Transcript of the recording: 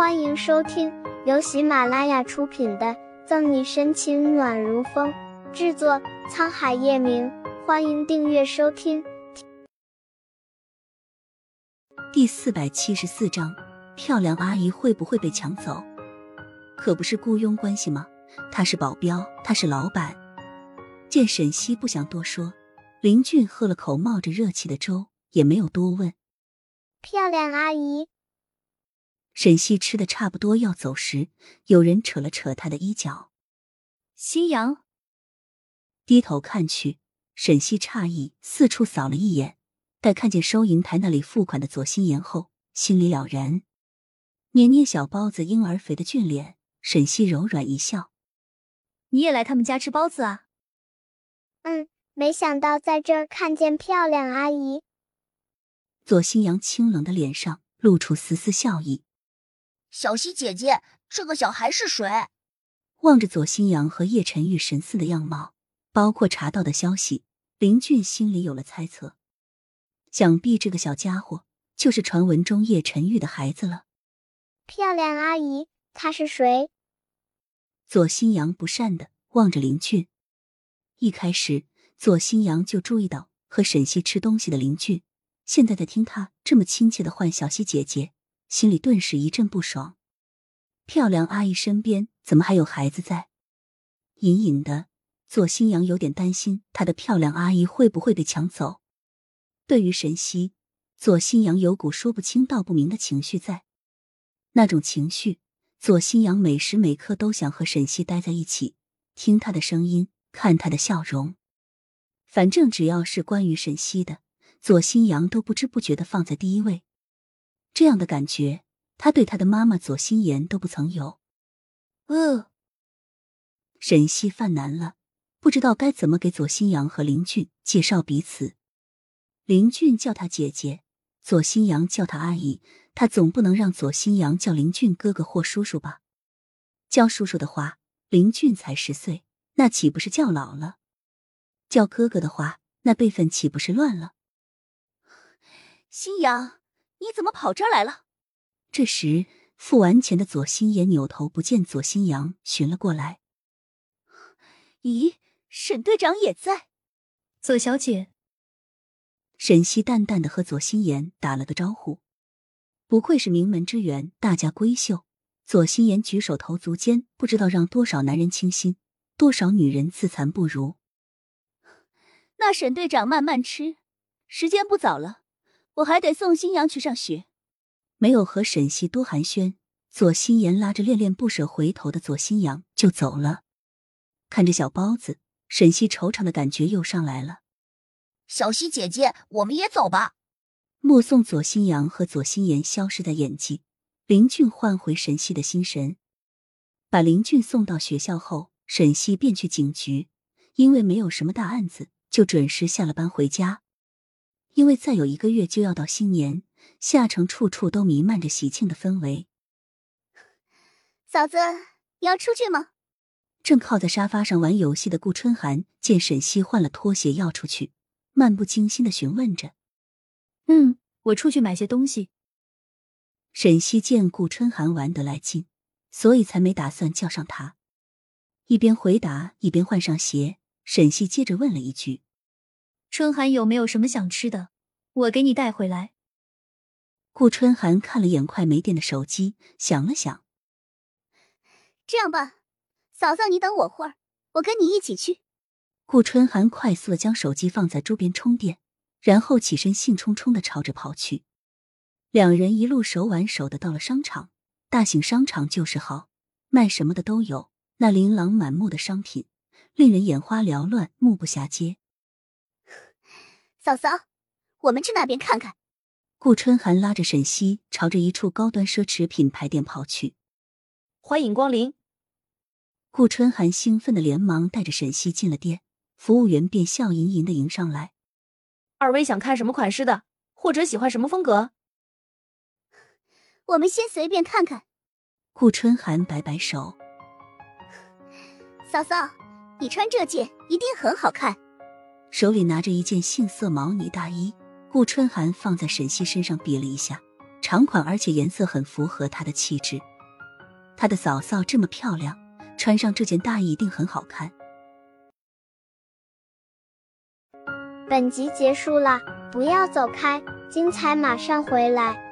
欢迎收听由喜马拉雅出品的《赠你深情暖如风》，制作沧海夜明。欢迎订阅收听。第四百七十四章，漂亮阿姨会不会被抢走？可不是雇佣关系吗？他是保镖，他是老板。见沈西不想多说，林俊喝了口冒着热气的粥，也没有多问。漂亮阿姨。沈西吃的差不多要走时，有人扯了扯他的衣角。夕阳低头看去，沈西诧异，四处扫了一眼，待看见收银台那里付款的左心言后，心里了然。捏捏小包子婴儿肥的俊脸，沈西柔软一笑：“你也来他们家吃包子啊？”“嗯，没想到在这儿看见漂亮阿姨。”左新阳清冷的脸上露出丝丝笑意。小溪姐姐，这个小孩是谁？望着左新阳和叶晨玉神似的样貌，包括查到的消息，林俊心里有了猜测。想必这个小家伙就是传闻中叶晨玉的孩子了。漂亮阿姨，他是谁？左新阳不善的望着林俊。一开始，左新阳就注意到和沈西吃东西的林俊，现在在听他这么亲切的唤小溪姐姐。心里顿时一阵不爽。漂亮阿姨身边怎么还有孩子在？隐隐的，左新阳有点担心他的漂亮阿姨会不会被抢走。对于沈西，左新阳有股说不清道不明的情绪在。那种情绪，左新阳每时每刻都想和沈西待在一起，听他的声音，看他的笑容。反正只要是关于沈西的，左新阳都不知不觉的放在第一位。这样的感觉，他对他的妈妈左心言都不曾有。呃，沈西犯难了，不知道该怎么给左新阳和林俊介绍彼此。林俊叫他姐姐，左新阳叫他阿姨，他总不能让左新阳叫林俊哥哥或叔叔吧？叫叔叔的话，林俊才十岁，那岂不是叫老了？叫哥哥的话，那辈分岂不是乱了？新阳。你怎么跑这儿来了？这时，付完钱的左心言扭头不见左心阳，寻了过来。咦，沈队长也在。左小姐。沈西淡淡的和左心言打了个招呼。不愧是名门之缘，大家闺秀。左心言举手投足间，不知道让多少男人倾心，多少女人自惭不如。那沈队长慢慢吃，时间不早了。我还得送新阳去上学，没有和沈西多寒暄，左心言拉着恋恋不舍回头的左新阳就走了。看着小包子，沈西惆怅的感觉又上来了。小西姐姐，我们也走吧。目送左新阳和左心言消失在眼际，林俊唤回沈西的心神，把林俊送到学校后，沈西便去警局，因为没有什么大案子，就准时下了班回家。因为再有一个月就要到新年，夏城处处都弥漫着喜庆的氛围。嫂子，你要出去吗？正靠在沙发上玩游戏的顾春寒见沈西换了拖鞋要出去，漫不经心的询问着：“嗯，我出去买些东西。”沈西见顾春寒玩得来劲，所以才没打算叫上他。一边回答一边换上鞋，沈西接着问了一句。春寒有没有什么想吃的？我给你带回来。顾春寒看了眼快没电的手机，想了想，这样吧，嫂嫂你等我会儿，我跟你一起去。顾春寒快速的将手机放在桌边充电，然后起身兴冲冲的朝着跑去。两人一路手挽手的到了商场，大型商场就是好，卖什么的都有，那琳琅满目的商品令人眼花缭乱，目不暇接。嫂嫂，我们去那边看看。顾春寒拉着沈西朝着一处高端奢侈品牌店跑去。欢迎光临。顾春寒兴奋的连忙带着沈西进了店，服务员便笑盈盈的迎上来。二位想看什么款式的，或者喜欢什么风格？我们先随便看看。顾春寒摆摆手。嫂嫂，你穿这件一定很好看。手里拿着一件杏色毛呢大衣顾春寒放在沈西身上比了一下长款而且颜色很符合她的气质。她的嫂嫂这么漂亮穿上这件大衣一定很好看本集结束了不要走开精彩马上回来。